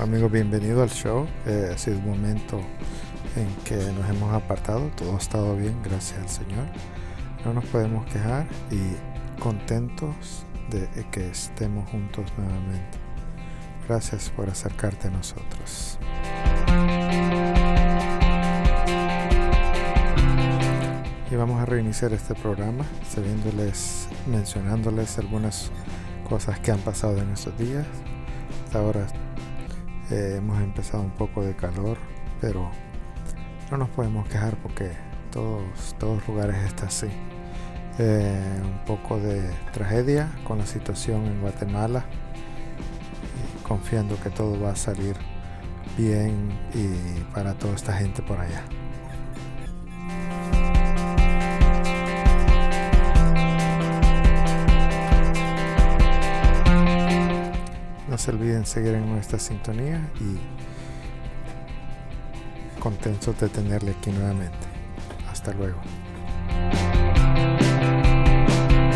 amigos, bienvenido al show. Eh, ha sido un momento en que nos hemos apartado, todo ha estado bien, gracias al Señor. No nos podemos quejar y contentos de que estemos juntos nuevamente. Gracias por acercarte a nosotros. Y vamos a reiniciar este programa, sabiéndoles, mencionándoles algunas cosas que han pasado en estos días. Hasta ahora eh, hemos empezado un poco de calor, pero no nos podemos quejar porque todos, todos lugares está así. Eh, un poco de tragedia con la situación en Guatemala, confiando que todo va a salir bien y para toda esta gente por allá. Se olviden seguir en nuestra sintonía y contentos de tenerle aquí nuevamente. Hasta luego.